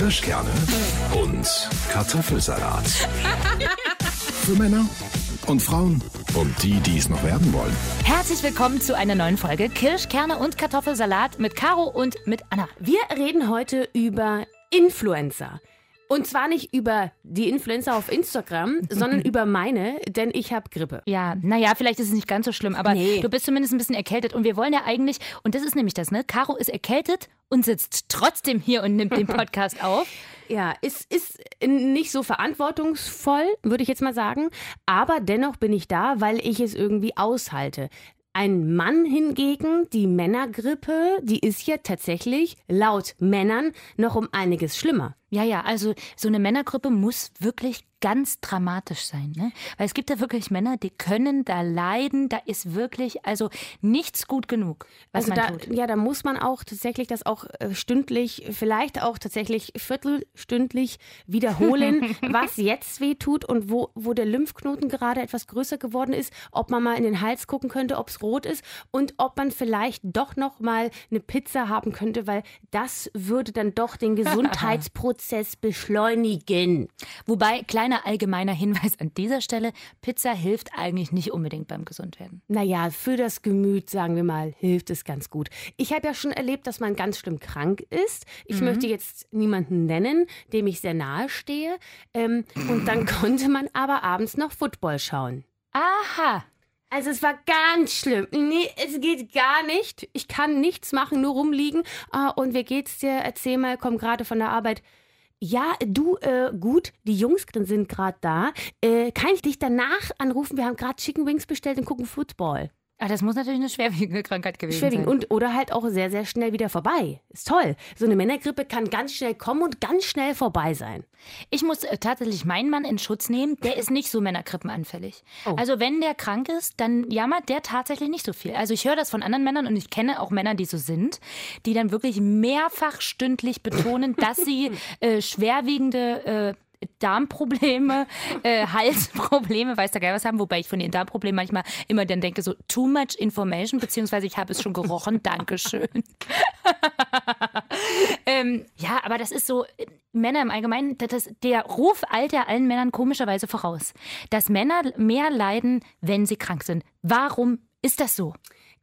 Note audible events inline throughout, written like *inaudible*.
Kirschkerne und Kartoffelsalat. *laughs* Für Männer und Frauen und die, die es noch werden wollen. Herzlich willkommen zu einer neuen Folge Kirschkerne und Kartoffelsalat mit Caro und mit Anna. Wir reden heute über Influencer. Und zwar nicht über die Influencer auf Instagram, *laughs* sondern über meine, denn ich habe Grippe. Ja, naja, vielleicht ist es nicht ganz so schlimm, aber Nee. du bist zumindest ein bisschen erkältet. Und wir wollen ja eigentlich, und das ist nämlich das, ne? Caro ist erkältet und sitzt trotzdem hier und nimmt den *laughs* Podcast auf. Ja, es ist nicht so verantwortungsvoll, würde ich jetzt mal sagen. Aber dennoch bin ich da, weil ich es irgendwie aushalte. Ein Mann hingegen, die Männergrippe, die ist ja tatsächlich laut Männern noch um einiges schlimmer. Ja, ja, also so eine Männergruppe muss wirklich ganz dramatisch sein, ne? Weil es gibt ja wirklich Männer, die können da leiden, da ist wirklich also nichts gut genug, was Also man da, tut. ja, da muss man auch tatsächlich das auch äh, stündlich, vielleicht auch tatsächlich viertelstündlich wiederholen, *laughs* was jetzt weh tut und wo, wo der Lymphknoten gerade etwas größer geworden ist, ob man mal in den Hals gucken könnte, ob es rot ist und ob man vielleicht doch noch mal eine Pizza haben könnte, weil das würde dann doch den *laughs* Gesundheitsprozess beschleunigen. Wobei, kleiner allgemeiner Hinweis an dieser Stelle, Pizza hilft eigentlich nicht unbedingt beim Gesundwerden. Naja, für das Gemüt, sagen wir mal, hilft es ganz gut. Ich habe ja schon erlebt, dass man ganz schlimm krank ist. Ich möchte jetzt niemanden nennen, dem ich sehr nahe stehe. Ähm, und dann *laughs* konnte man aber abends noch Football schauen. Aha. Also es war ganz schlimm. Nee, es geht gar nicht. Ich kann nichts machen, nur rumliegen. Ah, und wie geht's dir? Erzähl mal, komm gerade von der Arbeit. Ja, du, äh, gut, die Jungs sind gerade da. Äh, kann ich dich danach anrufen? Wir haben gerade Chicken Wings bestellt und gucken Football. Ah, das muss natürlich eine schwerwiegende Krankheit gewesen Schwerwiegend. sein. Und, oder halt auch sehr, sehr schnell wieder vorbei. Ist toll. So eine Männergrippe kann ganz schnell kommen und ganz schnell vorbei sein. Ich muss äh, tatsächlich meinen Mann in Schutz nehmen. Der ist nicht so Männergrippenanfällig. Oh. Also wenn der krank ist, dann jammert der tatsächlich nicht so viel. Also ich höre das von anderen Männern und ich kenne auch Männer, die so sind, die dann wirklich mehrfach stündlich betonen, dass sie *laughs* äh, schwerwiegende äh, Darmprobleme, *laughs* äh, Halsprobleme, weiß der Geil was haben, wobei ich von den Darmproblemen manchmal immer dann denke, so too much information, beziehungsweise ich habe es schon gerochen, *laughs* Dankeschön. *laughs* ähm, ja, aber das ist so, Männer im Allgemeinen, das, das, der Ruf eilt ja allen Männern komischerweise voraus, dass Männer mehr leiden, wenn sie krank sind. Warum ist das so?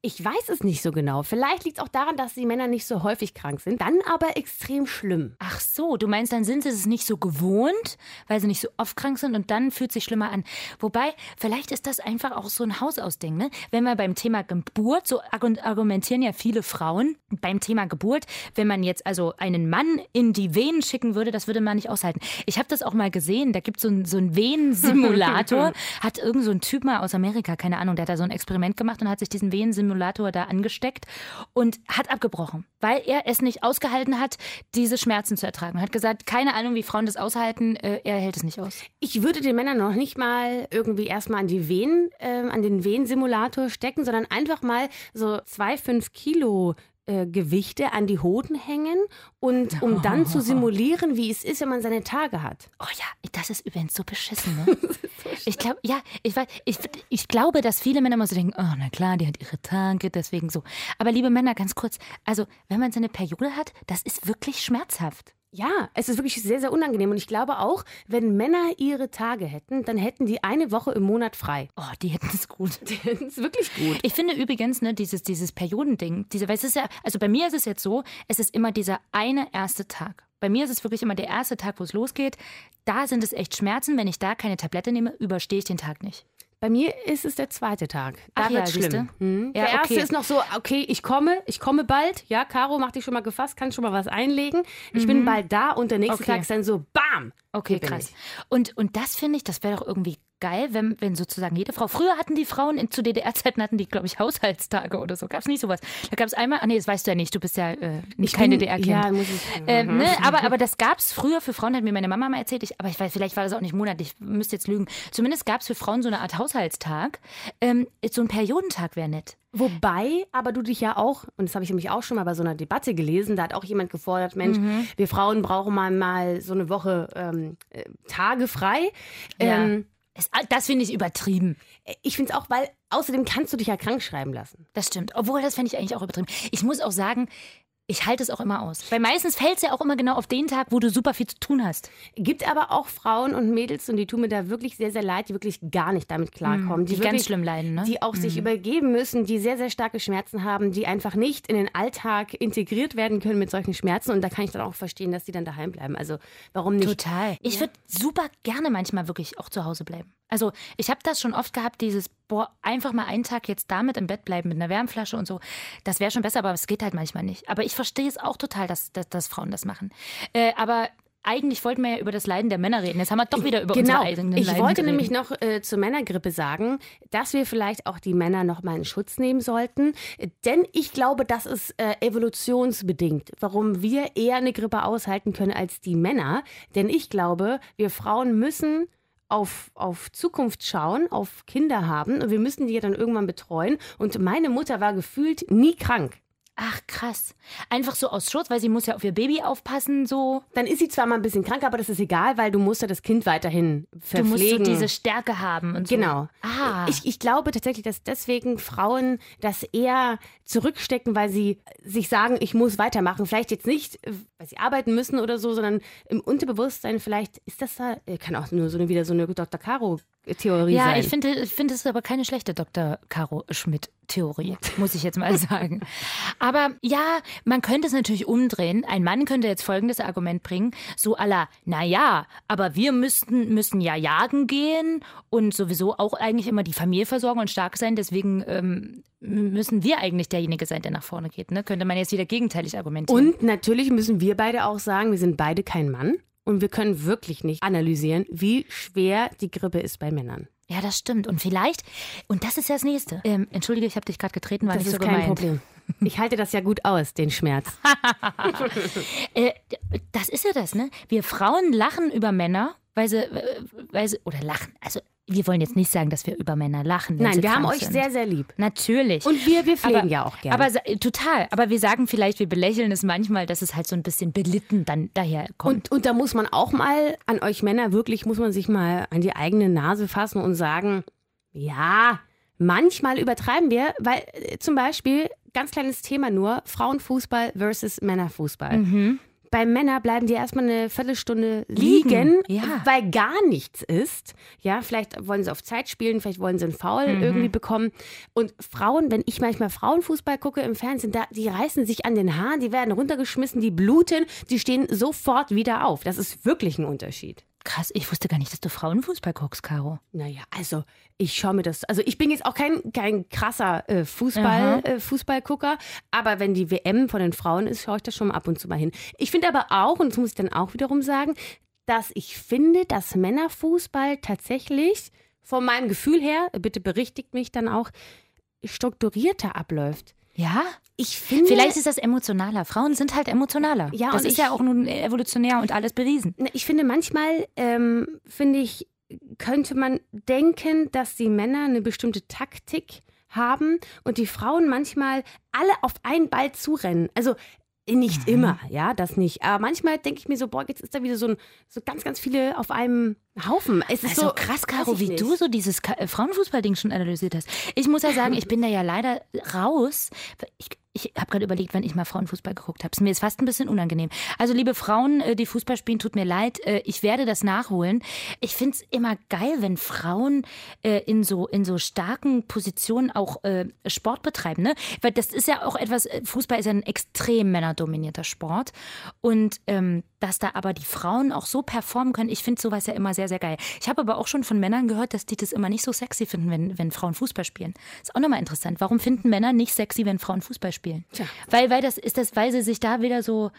Ich weiß es nicht so genau. Vielleicht liegt es auch daran, dass die Männer nicht so häufig krank sind, dann aber extrem schlimm. Ach so, du meinst, dann sind sie es nicht so gewohnt, weil sie nicht so oft krank sind und dann fühlt sich schlimmer an. Wobei, vielleicht ist das einfach auch so ein Hausausding, ne? Wenn wir beim Thema Geburt, so argu- argumentieren ja viele Frauen beim Thema Geburt, wenn man jetzt also einen Mann in die Venen schicken würde, das würde man nicht aushalten. Ich habe das auch mal gesehen, da gibt so es so einen Venensimulator, *laughs* hat irgend so ein Typ mal aus Amerika, keine Ahnung, der hat da so ein Experiment gemacht und hat sich diesen Venensimulator da angesteckt und hat abgebrochen, weil er es nicht ausgehalten hat, diese Schmerzen zu ertragen. Hat gesagt, keine Ahnung, wie Frauen das aushalten, äh, er hält es nicht aus. Ich würde den Männern noch nicht mal irgendwie erstmal an die Venen, ähm, an den Venensimulator stecken, sondern einfach mal so zwei, fünf Kilo äh, Gewichte an die Hoden hängen und um dann zu simulieren, wie es ist, wenn man seine Tage hat. Oh ja, das ist übrigens so beschissen, ne? *laughs* ich glaube, ja, ich weiß, ich, ich glaube, dass viele Männer immer so denken, oh, na klar, die hat ihre Tage, deswegen so. Aber liebe Männer, ganz kurz, also, wenn man seine Periode hat, das ist wirklich schmerzhaft. Ja, es ist wirklich sehr, sehr unangenehm. Und ich glaube auch, wenn Männer ihre Tage hätten, dann hätten die eine Woche im Monat frei. Oh, die hätten es gut. *laughs* Das ist wirklich gut. Ich finde übrigens, ne, dieses, dieses Periodending, diese, weil es ist ja, also bei mir ist es jetzt so, es ist immer dieser eine erste Tag. Bei mir ist es wirklich immer der erste Tag, wo es losgeht. Da sind es echt Schmerzen. Wenn ich da keine Tablette nehme, überstehe ich den Tag nicht. Bei mir ist es der zweite Tag. Da Ach ja, schlimm. Hm. Ja, der erste okay. ist noch so, okay, ich komme, ich komme bald. Ja, Caro, mach dich schon mal gefasst, kann schon mal was einlegen. Ich bin bald da und der nächste Mhm. Okay. Tag ist dann so, bam. Okay, krass. ich. Und, und das finde ich, das wäre doch irgendwie geil, wenn, wenn sozusagen jede Frau. Früher hatten die Frauen, in, zu DDR-Zeiten hatten die, glaube ich, Haushaltstage oder so. Gab es nicht sowas. Da gab es einmal, ah nee, das weißt du ja nicht, du bist ja äh, nicht kein DDR-Kind. Ja, muss ich. Ähm, ne, aber, aber das gab es früher für Frauen, hat mir meine Mama mal erzählt, ich, aber ich weiß, vielleicht war das auch nicht monatlich, ich müsste jetzt lügen. Zumindest gab es für Frauen so eine Art Haushaltstag. Ähm, so ein Periodentag wäre nett. Wobei, aber du dich ja auch, und das habe ich nämlich auch schon mal bei so einer Debatte gelesen, da hat auch jemand gefordert, Mensch, Mhm. wir Frauen brauchen mal, mal so eine Woche ähm, äh, Tage frei. Ähm, Es- Das finde ich übertrieben. ich finde es auch, weil außerdem kannst du dich ja krank schreiben lassen. Das stimmt. Obwohl, das fände ich eigentlich auch übertrieben. Ich muss auch sagen, ich halte es auch immer aus. Weil meistens fällt es ja auch immer genau auf den Tag, wo du super viel zu tun hast. Gibt aber auch Frauen und Mädels, und die tun mir da wirklich sehr, sehr leid, die wirklich gar nicht damit klarkommen. die wirklich, ganz schlimm leiden, ne? Die auch sich übergeben müssen, die sehr, sehr starke Schmerzen haben, die einfach nicht in den Alltag integriert werden können mit solchen Schmerzen. Und da kann ich dann auch verstehen, dass die dann daheim bleiben. Also warum nicht? Total. Ich würde super gerne manchmal wirklich auch zu Hause bleiben. Also ich habe das schon oft gehabt, dieses, boah, einfach mal einen Tag jetzt damit im Bett bleiben mit einer Wärmflasche und so. Das wäre schon besser, aber es geht halt manchmal nicht. Aber ich verstehe es auch total, dass, dass, dass Frauen das machen. Äh, aber eigentlich wollten wir ja über das Leiden der Männer reden. Jetzt haben wir doch wieder über genau. unsere eigenen Ich Leiden wollte geredet. nämlich noch äh, zur Männergrippe sagen, dass wir vielleicht auch die Männer noch mal in Schutz nehmen sollten. Denn ich glaube, das ist äh, evolutionsbedingt, warum wir eher eine Grippe aushalten können als die Männer. Denn ich glaube, wir Frauen müssen auf, auf Zukunft schauen, auf Kinder haben und wir müssen die ja dann irgendwann betreuen. Und meine Mutter war gefühlt nie krank. Ach krass. Einfach so aus Schutz, weil sie muss ja auf ihr Baby aufpassen, so. Dann ist sie zwar mal ein bisschen krank, aber das ist egal, weil du musst ja das Kind weiterhin Du verpflegen. musst so diese Stärke haben und so. Genau. Ah. Ich, ich glaube tatsächlich, dass deswegen Frauen das eher zurückstecken, weil sie sich sagen, ich muss weitermachen. Vielleicht jetzt nicht, weil sie arbeiten müssen oder so, sondern im Unterbewusstsein vielleicht ist das da, äh, kann auch nur so eine, wieder so eine Dr. Caro-Theorie Ja, sein. ich finde, ich finde es ist aber keine schlechte Dr. Caro Schmidt-Theorie, *laughs* muss ich jetzt mal sagen. Aber ja, man könnte es natürlich umdrehen. Ein Mann könnte jetzt folgendes Argument bringen: so aller, naja, aber wir müssten, müssen ja jagen gehen und sowieso auch eigentlich immer die Familie versorgen und stark sein. Deswegen ähm, müssen wir eigentlich derjenige sein, der nach vorne geht. Ne? Könnte man jetzt wieder gegenteilig argumentieren. Und natürlich müssen wir beide auch sagen, wir sind beide kein Mann. Und wir können wirklich nicht analysieren, wie schwer die Grippe ist bei Männern. ja, das stimmt. Und vielleicht, und das ist ja das Nächste. Ähm, Entschuldige, ich habe dich gerade getreten, war Das nicht ist so kein gemeint. Problem. Ich halte das ja gut aus, den Schmerz. *laughs* Äh, das ist ja das, ne? Wir Frauen lachen über Männer, weil sie, äh, weil sie oder lachen. Also wir wollen jetzt nicht sagen, dass wir über Männer lachen. Nein, wir haben euch sind. sehr, sehr lieb. Natürlich. Und wir, wir pflegen aber, ja auch gerne. Aber total. Aber wir sagen vielleicht, wir belächeln es manchmal, dass es halt so ein bisschen belitten dann daherkommt. Und, und da muss man auch mal an euch Männer wirklich, muss man sich mal an die eigene Nase fassen und sagen, ja, manchmal übertreiben wir, weil äh, zum Beispiel, ganz kleines Thema nur, Frauenfußball versus Männerfußball. Mhm. Bei Männern bleiben die erstmal eine Viertelstunde liegen, ja. weil gar nichts ist. Ja, vielleicht wollen sie auf Zeit spielen, vielleicht wollen sie einen Foul Mhm. irgendwie bekommen. Und Frauen, wenn ich manchmal Frauenfußball gucke im Fernsehen, da, die reißen sich an den Haaren, die werden runtergeschmissen, die bluten, die stehen sofort wieder auf. Das ist wirklich ein Unterschied. Krass, ich wusste gar nicht, dass du Frauenfußball guckst, Caro. Naja, also ich schaue mir das. Also ich bin jetzt auch kein, kein krasser äh, Fußball, äh, Fußballgucker, aber wenn die WM von den Frauen ist, schaue ich da schon mal ab und zu mal hin. Ich finde aber auch, und das muss ich dann auch wiederum sagen, dass ich finde, dass Männerfußball tatsächlich von meinem Gefühl her, bitte berichtigt mich dann auch, strukturierter abläuft. Ja? Ich finde. Vielleicht ist das emotionaler. Frauen sind halt emotionaler. Ja, das und ist ich- ja auch nun evolutionär und alles bewiesen. Ich finde, manchmal, ähm, finde ich, könnte man denken, dass die Männer eine bestimmte Taktik haben und die Frauen manchmal alle auf einen Ball zurennen. Also nicht immer, ja, das nicht. Aber manchmal denke ich mir so, boah, jetzt ist da wieder so, ein, so ganz, ganz viele auf einem Haufen. Es ist Also so krass, Caro, wie nicht. du so dieses äh, Frauenfußballding schon analysiert hast. Ich muss ja sagen, ich bin da ja leider raus. Ich, ich habe gerade überlegt, wenn ich mal Frauenfußball geguckt habe. Mir ist fast ein bisschen unangenehm. Also liebe Frauen, äh, die Fußball spielen, tut mir leid. Äh, Ich werde das nachholen. Ich finde es immer geil, wenn Frauen in so in so starken Positionen auch Sport betreiben, ne? Weil das ist ja auch etwas. Fußball ist ja ein extrem männerdominierter Sport und ähm, dass da aber die Frauen auch so performen können. Ich finde sowas ja immer sehr, sehr geil. Ich habe aber auch schon von Männern gehört, dass die das immer nicht so sexy finden, wenn, wenn Frauen Fußball spielen. Ist auch nochmal interessant. Warum finden Männer nicht sexy, wenn Frauen Fußball spielen? Tja. Weil, weil das ist das, weil sie sich da wieder so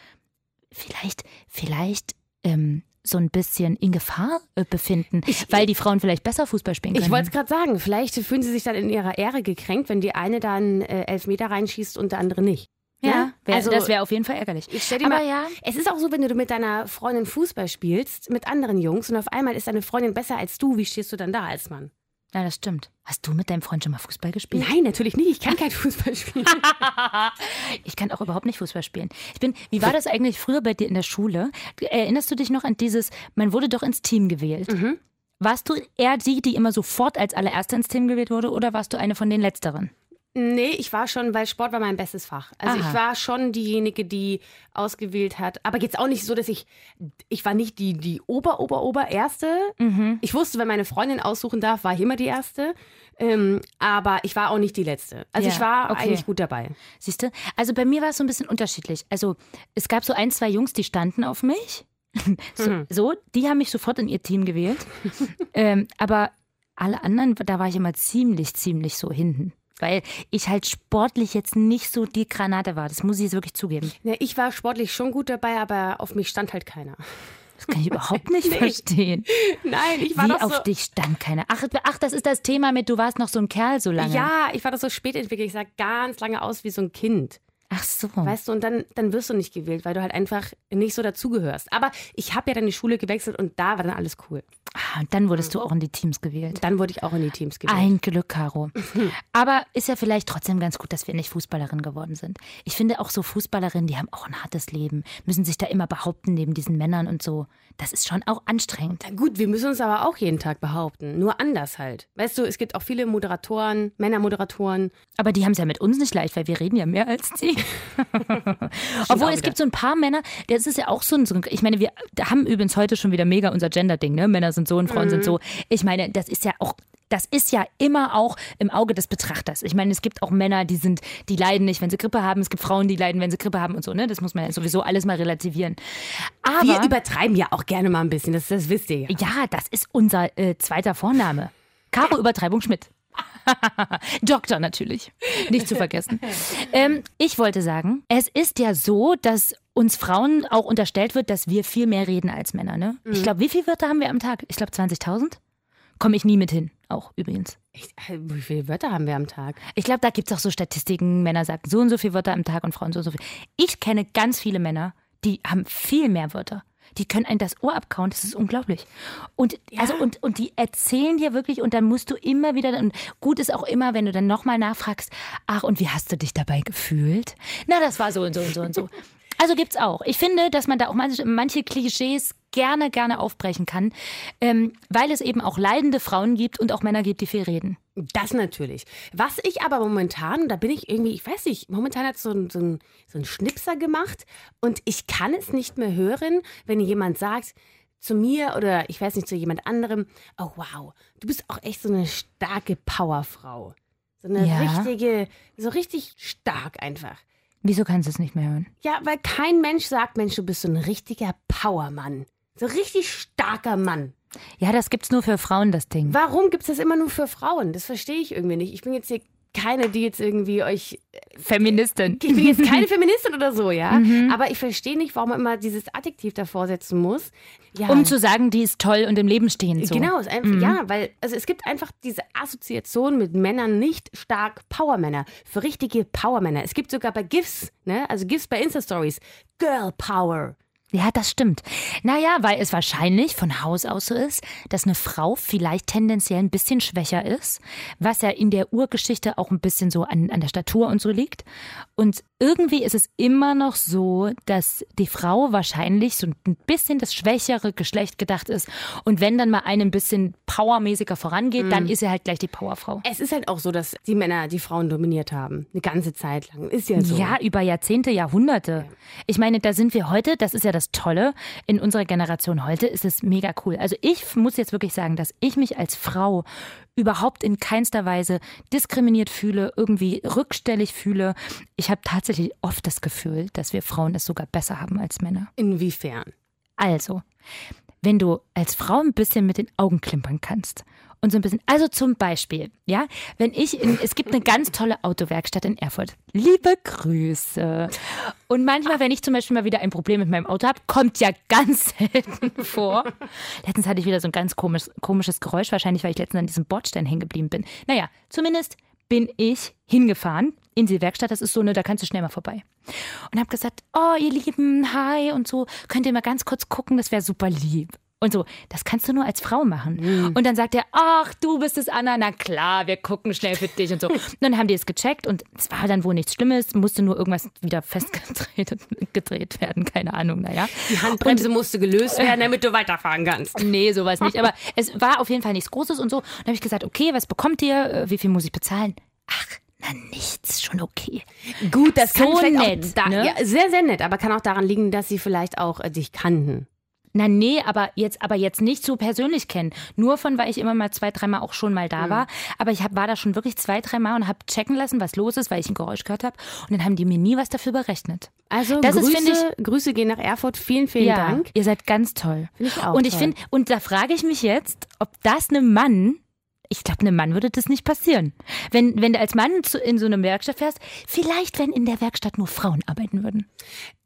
vielleicht, vielleicht ähm, so ein bisschen in Gefahr äh, befinden, weil die Frauen vielleicht besser Fußball spielen können. Ich wollte es gerade sagen, vielleicht fühlen sie sich dann in ihrer Ehre gekränkt, wenn die eine dann äh, elf Meter reinschießt und der andere nicht. Ja, wär, Also- das wäre auf jeden Fall ärgerlich. Ich stell dir Aber mal, ja, es ist auch so, wenn du mit deiner Freundin Fußball spielst, mit anderen Jungs und auf einmal ist deine Freundin besser als du, wie stehst du dann da als Mann? ja, das stimmt. Hast du mit deinem Freund schon mal Fußball gespielt? Nein, natürlich nicht. Ich kann kein Fußball spielen. *laughs* Ich kann auch überhaupt nicht Fußball spielen. Ich bin, wie war das eigentlich früher bei dir in der Schule? Erinnerst du dich noch an dieses, man wurde doch ins Team gewählt? Mhm. Warst du eher die, die immer sofort als allererste ins Team gewählt wurde oder warst du eine von den letzteren? Nee, ich war schon, weil Sport war mein bestes Fach. Also Aha. ich war schon diejenige, die ausgewählt hat. Aber jetzt auch nicht so, dass ich, ich war nicht die, die Ober, Ober, Ober Erste. Mhm. Ich wusste, wenn meine Freundin aussuchen darf, war ich immer die Erste. Ähm, aber ich war auch nicht die Letzte. Also Ja, ich war okay. eigentlich gut dabei. Siehst du? Also bei mir war es so ein bisschen unterschiedlich. Also es gab so ein, zwei Jungs, die standen auf mich. *laughs* So, Mhm. so die haben mich sofort in ihr Team gewählt. *laughs* ähm, aber alle anderen, da war ich immer ziemlich, ziemlich so hinten. Weil ich halt sportlich jetzt nicht so die Granate war. Das muss ich jetzt wirklich zugeben. Ja, ich war sportlich schon gut dabei, aber auf mich stand halt keiner. Das kann ich überhaupt *laughs* nicht verstehen. Nein, ich war Wie doch auf so. dich stand keiner. Ach, ach, das ist das Thema mit, du warst noch so ein Kerl so lange. Ja, ich war doch so spät entwickelt. Ich sah ganz lange aus wie so ein Kind. Ach so. Weißt du, und dann, dann wirst du nicht gewählt, weil du halt einfach nicht so dazugehörst. Aber ich habe ja dann die Schule gewechselt und da war dann alles cool. Ah, und dann wurdest du auch in die Teams gewählt. Dann wurde ich auch in die Teams gewählt. Ein Glück, Caro. *laughs* Aber ist ja vielleicht trotzdem ganz gut, dass wir nicht Fußballerin geworden sind. Ich finde auch so Fußballerinnen, die haben auch ein hartes Leben, müssen sich da immer behaupten neben diesen Männern und so. Das ist schon auch anstrengend. Na gut, wir müssen uns aber auch jeden Tag behaupten. Nur anders halt. Weißt du, es gibt auch viele Moderatoren, Männermoderatoren. Aber die haben es ja mit uns nicht leicht, weil wir reden ja mehr als die. *laughs* Obwohl auch es gibt so ein paar Männer, das ist ja auch so ein, ich meine, wir haben übrigens heute schon wieder mega unser Gender-Ding, ne? Männer sind so und Frauen sind so. Ich meine, das ist ja auch das ist ja immer auch im Auge des Betrachters. Ich meine, es gibt auch Männer, die sind, die leiden nicht, wenn sie Grippe haben. Es gibt Frauen, die leiden, wenn sie Grippe haben und so, ne? Das muss man ja sowieso alles mal relativieren. Aber Wir übertreiben ja auch gerne mal ein bisschen, das, das wisst ihr ja. ja, das ist unser äh, zweiter Vorname. Caro Übertreibung Schmidt. *laughs* Doktor natürlich, nicht zu vergessen. Ähm, ich wollte sagen, es ist ja so, dass uns Frauen auch unterstellt wird, dass wir viel mehr reden als Männer. Ne? Ich glaube, wie viele Wörter haben wir am Tag? Ich glaube 20.000. Komme ich nie mit hin, auch übrigens. Äh, wie viele Wörter haben wir am Tag? Ich glaube, da gibt es auch so Statistiken. Männer sagen so und so viele Wörter am Tag und Frauen so und so viel. Ich kenne ganz viele Männer, die haben viel mehr Wörter. Die können einen das Ohr abkauen, das ist unglaublich. Und, also, und, und die erzählen dir wirklich, und dann musst du immer wieder, und gut ist auch immer, wenn du dann nochmal nachfragst, ach, und wie hast du dich dabei gefühlt? Na, das war so und so und so und so. Also gibt's auch. Ich finde, dass man da auch manche, manche Klischees gerne, gerne aufbrechen kann, ähm, weil es eben auch leidende Frauen gibt und auch Männer gibt, die viel reden. Das natürlich. Was ich aber momentan, da bin ich irgendwie, ich weiß nicht, momentan hat so ein, so ein, so ein Schnipser gemacht und ich kann es nicht mehr hören, wenn jemand sagt zu mir oder ich weiß nicht, zu jemand anderem, oh wow, du bist auch echt so eine starke Powerfrau. So eine Ja. richtige, so richtig stark einfach. Wieso kannst du es nicht mehr hören? Ja, weil kein Mensch sagt, Mensch, du bist so ein richtiger Powermann. So richtig starker Mann. Ja, das gibt's nur für Frauen, das Ding. Warum gibt es das immer nur für Frauen? Das verstehe ich irgendwie nicht. Ich bin jetzt hier keine, die jetzt irgendwie euch. Feministin. Ich bin jetzt keine Feministin oder so, ja. *laughs* Mhm. Aber ich verstehe nicht, warum man immer dieses Adjektiv davor setzen muss. Ja, Um zu sagen, die ist toll und im Leben stehen so. Genau, einfach, ja, weil also es gibt einfach diese Assoziation mit Männern nicht stark Powermänner, für richtige Powermänner. Es gibt sogar bei GIFs, ne, also GIFs bei Insta-Stories, Girl Power. Ja, das stimmt. Naja, weil es wahrscheinlich von Haus aus so ist, dass eine Frau vielleicht tendenziell ein bisschen schwächer ist, was ja in der Urgeschichte auch ein bisschen so an, an der Statur und so liegt. Und irgendwie ist es immer noch so, dass die Frau wahrscheinlich so ein bisschen das schwächere Geschlecht gedacht ist. Und wenn dann mal eine ein bisschen powermäßiger vorangeht, dann ist sie halt gleich die Powerfrau. Es ist halt auch so, dass die Männer die Frauen dominiert haben. Eine ganze Zeit lang. Ist ja so. Ja, über Jahrzehnte, Jahrhunderte. Ich meine, da sind wir heute, das ist ja das Tolle, in unserer Generation heute ist es mega cool. Also ich muss jetzt wirklich sagen, dass ich mich als Frau überhaupt in keinster Weise diskriminiert fühle, irgendwie rückstellig fühle. Ich habe tatsächlich oft das Gefühl, dass wir Frauen es sogar besser haben als Männer. Inwiefern? Also, wenn du als Frau ein bisschen mit den Augen klimpern kannst und so ein bisschen, also zum Beispiel, ja, wenn ich in, es gibt eine ganz tolle Autowerkstatt in Erfurt. Liebe Grüße. Und manchmal, wenn ich zum Beispiel mal wieder ein Problem mit meinem Auto habe, kommt ja ganz *laughs* selten vor. Letztens hatte ich wieder so ein ganz komisch, komisches Geräusch, wahrscheinlich, weil ich letztens an diesem Bordstein hängen geblieben bin. Naja, zumindest bin ich hingefahren in die Werkstatt. Das ist so eine, da kannst du schnell mal vorbei. Und habe gesagt, oh, ihr Lieben, hi und so, könnt ihr mal ganz kurz gucken, das wäre super lieb. Und so, das kannst du nur als Frau machen. Und dann sagt er, ach, du bist es, Anna, na klar, wir gucken schnell für dich und so. Und *laughs* dann haben die es gecheckt und es war dann wohl nichts Schlimmes, musste nur irgendwas wieder festgedreht *laughs* gedreht werden, keine Ahnung, naja. Die Handbremse musste gelöst *laughs* werden, damit du weiterfahren kannst. Nee, sowas nicht. Aber es war auf jeden Fall nichts Großes und so. Und dann habe ich gesagt, okay, was bekommt ihr? Äh, Wie viel muss ich bezahlen? Ach, Na, nichts, schon okay. Gut, das So kann vielleicht nett, auch da, ne? ja, sehr, sehr nett, aber kann auch daran liegen, dass sie vielleicht auch äh, dich kannten. Na nee, aber jetzt, aber jetzt nicht so persönlich kennen. Nur von, weil ich immer mal zwei, dreimal auch schon mal da Mhm. war. Aber ich hab, war da schon wirklich zwei, dreimal und habe checken lassen, was los ist, weil ich ein Geräusch gehört habe. Und dann haben die mir nie was dafür berechnet. Also Das ist, Grüße, finde Grüße gehen nach Erfurt. Vielen, vielen Dank. ihr seid ganz toll. Ich auch und ich finde, und da frage ich mich jetzt, ob das einem Mann, ich glaube, einem Mann würde das nicht passieren. Wenn, wenn du als Mann zu, in so eine Werkstatt fährst, vielleicht, wenn in der Werkstatt nur Frauen arbeiten würden.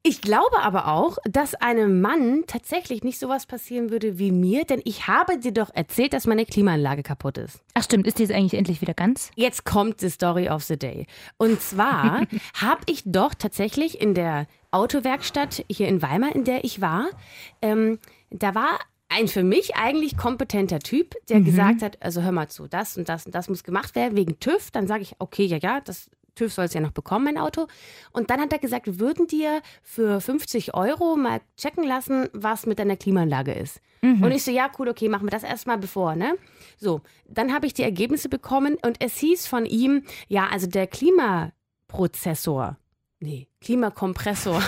Ich glaube aber auch, dass einem Mann tatsächlich nicht sowas passieren würde wie mir, denn ich habe dir doch erzählt, dass meine Klimaanlage kaputt ist. Ach stimmt, ist die jetzt eigentlich endlich wieder ganz? Jetzt kommt die Story of the day. Und zwar *laughs* habe ich doch tatsächlich in der Autowerkstatt hier in Weimar, in der ich war, ähm, da war ein für mich eigentlich kompetenter Typ, der gesagt hat, also hör mal zu, das und das und das muss gemacht werden wegen TÜV. Dann sage ich, okay, ja, ja, das TÜV soll es ja noch bekommen, mein Auto. Und dann hat er gesagt, wir würden dir für 50 Euro mal checken lassen, was mit deiner Klimaanlage ist. Und ich so, ja, cool, okay, machen wir das erstmal bevor, ne? So, dann habe ich die Ergebnisse bekommen und es hieß von ihm, ja, also der Klimaprozessor, nee, Klimakompressor,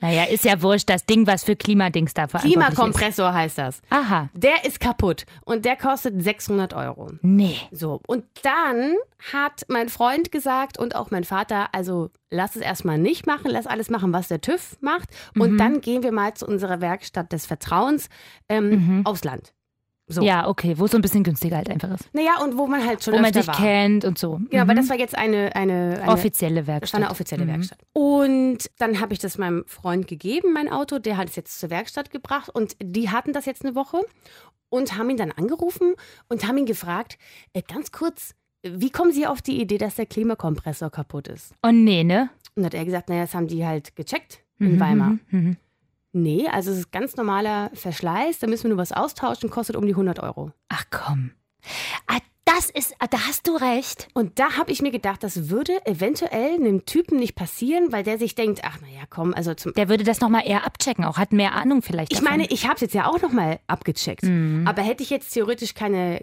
Naja, ist ja wurscht, das Ding, was für Klimadings da verantwortlich ist. Klimakompressor heißt das. Aha, Der ist kaputt und der kostet 600 Euro. nee. So, und dann hat mein Freund gesagt und auch mein Vater, also lass es erstmal nicht machen, lass alles machen, was der TÜV macht. Und dann gehen wir mal zu unserer Werkstatt des Vertrauens ähm, aufs Land. So. Ja, okay, wo es so ein bisschen günstiger halt einfach ist. Naja, und wo man halt schon Wo man dich war. kennt und so. Genau, Mhm. weil das war jetzt eine, eine, eine offizielle das war Werkstatt. eine offizielle Werkstatt. Und dann habe ich das meinem Freund gegeben, mein Auto. Der hat es jetzt zur Werkstatt gebracht und die hatten das jetzt eine Woche und haben ihn dann angerufen und haben ihn gefragt, äh, ganz kurz, wie kommen Sie auf die Idee, dass der Klimakompressor kaputt ist? Oh nee, ne? Und dann hat er gesagt, naja, das haben die halt gecheckt in Weimar. Mhm. Nee, also es ist ganz normaler Verschleiß, da müssen wir nur was austauschen, kostet um die 100 Euro. Ach komm. Ah, das ist, ah, da hast du recht. Und da habe ich mir gedacht, das würde eventuell einem Typen nicht passieren, weil der sich denkt, ach naja, komm, also zum Der würde das nochmal eher abchecken, auch hat mehr Ahnung vielleicht. Ich davon. meine, ich habe es jetzt ja auch nochmal abgecheckt. Aber hätte ich jetzt theoretisch keine,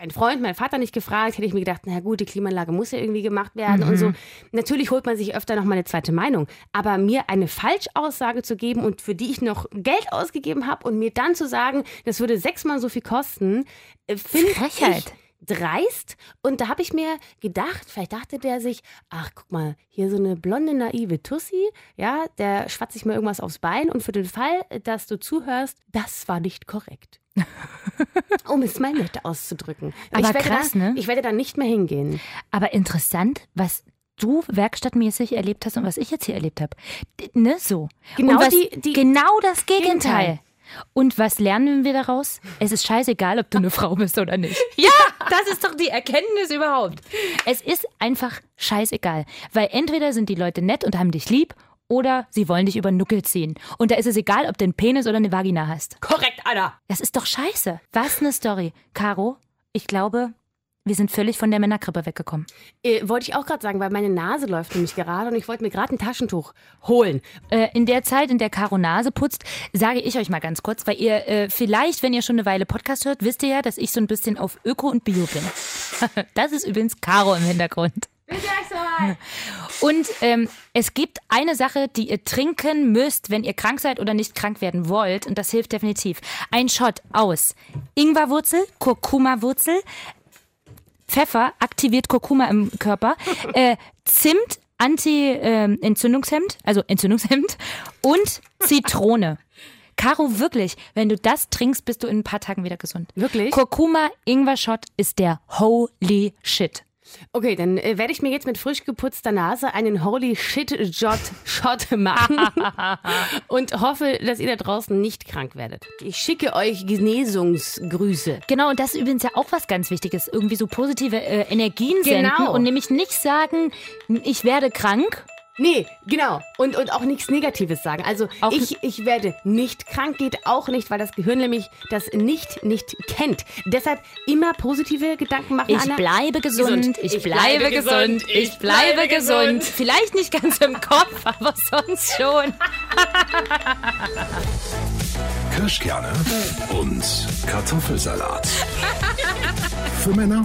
mein Freund, mein Vater nicht gefragt, hätte ich mir gedacht, na gut, die Klimaanlage muss ja irgendwie gemacht werden und so. Natürlich holt man sich öfter nochmal eine zweite Meinung. Aber mir eine Falschaussage zu geben und für die ich noch Geld ausgegeben habe und mir dann zu sagen, das würde sechsmal so viel kosten, äh, finde ich dreist. Und da habe ich mir gedacht, vielleicht dachte der sich, ach guck mal, hier so eine blonde, naive Tussi, ja, der schwatzt sich mal irgendwas aufs Bein und für den Fall, dass du zuhörst, das war nicht korrekt. *laughs* um es mal nett auszudrücken. Aber ich werde krass, da, ne? Ich werde da nicht mehr hingehen. Aber interessant, was du werkstattmäßig erlebt hast und was ich jetzt hier erlebt habe. Ne, so. Genau was, die- die- genau das Gegenteil. Gegenteil. Und was lernen wir daraus? Es ist scheißegal, ob du eine Frau bist oder nicht. *laughs* Ja, das ist doch die Erkenntnis überhaupt. Es ist einfach scheißegal. Weil entweder sind die Leute nett und haben dich lieb oder sie wollen dich über den Nuckel ziehen. Und da ist es egal, ob du einen Penis oder eine Vagina hast. Korrekt, Anna. Das ist doch scheiße. Was eine Story. Caro, ich glaube, wir sind völlig von der Männergrippe weggekommen. Äh, wollte ich auch gerade sagen, weil meine Nase läuft nämlich gerade und ich wollte mir gerade ein Taschentuch holen. Äh, in der Zeit, in der Caro Nase putzt, sage ich euch mal ganz kurz, weil ihr äh, vielleicht, wenn ihr schon eine Weile Podcast hört, wisst ihr ja, dass ich so ein bisschen auf Öko und Bio bin. *laughs* das ist übrigens Caro im Hintergrund. Und ähm, es gibt eine Sache, die ihr trinken müsst, wenn ihr krank seid oder nicht krank werden wollt. Und das hilft definitiv. Ein Shot aus Ingwerwurzel, Kurkuma-Wurzel, Pfeffer aktiviert Kurkuma im Körper, *laughs* äh, Zimt, Anti-Entzündungshemd, also Entzündungshemd und Zitrone. Caro, wirklich, wenn du das trinkst, bist du in ein paar Tagen wieder gesund. Wirklich? Kurkuma Ingwer-Shot ist der holy shit. Okay, dann äh, werde ich mir jetzt mit frisch geputzter Nase einen Holy Shit Shot, Shot *laughs* machen *laughs* und hoffe, dass ihr da draußen nicht krank werdet. Ich schicke euch Genesungsgrüße. Genau, und das ist übrigens ja auch was ganz Wichtiges. Irgendwie so positive äh, Energien senden Genau. und nämlich nicht sagen, ich werde krank. Nee, genau. Und, und auch nichts Negatives sagen. Also Auch- ich, ich werde nicht krank, geht auch nicht, weil das Gehirn nämlich das nicht nicht kennt. Deshalb immer positive Gedanken machen, Ich Anna. bleibe gesund, Gesund. ich, Ich bleibe, bleibe gesund, gesund, ich bleibe gesund. Vielleicht nicht ganz im Kopf, *laughs* aber sonst schon. Kirschkerne und Kartoffelsalat. Für Männer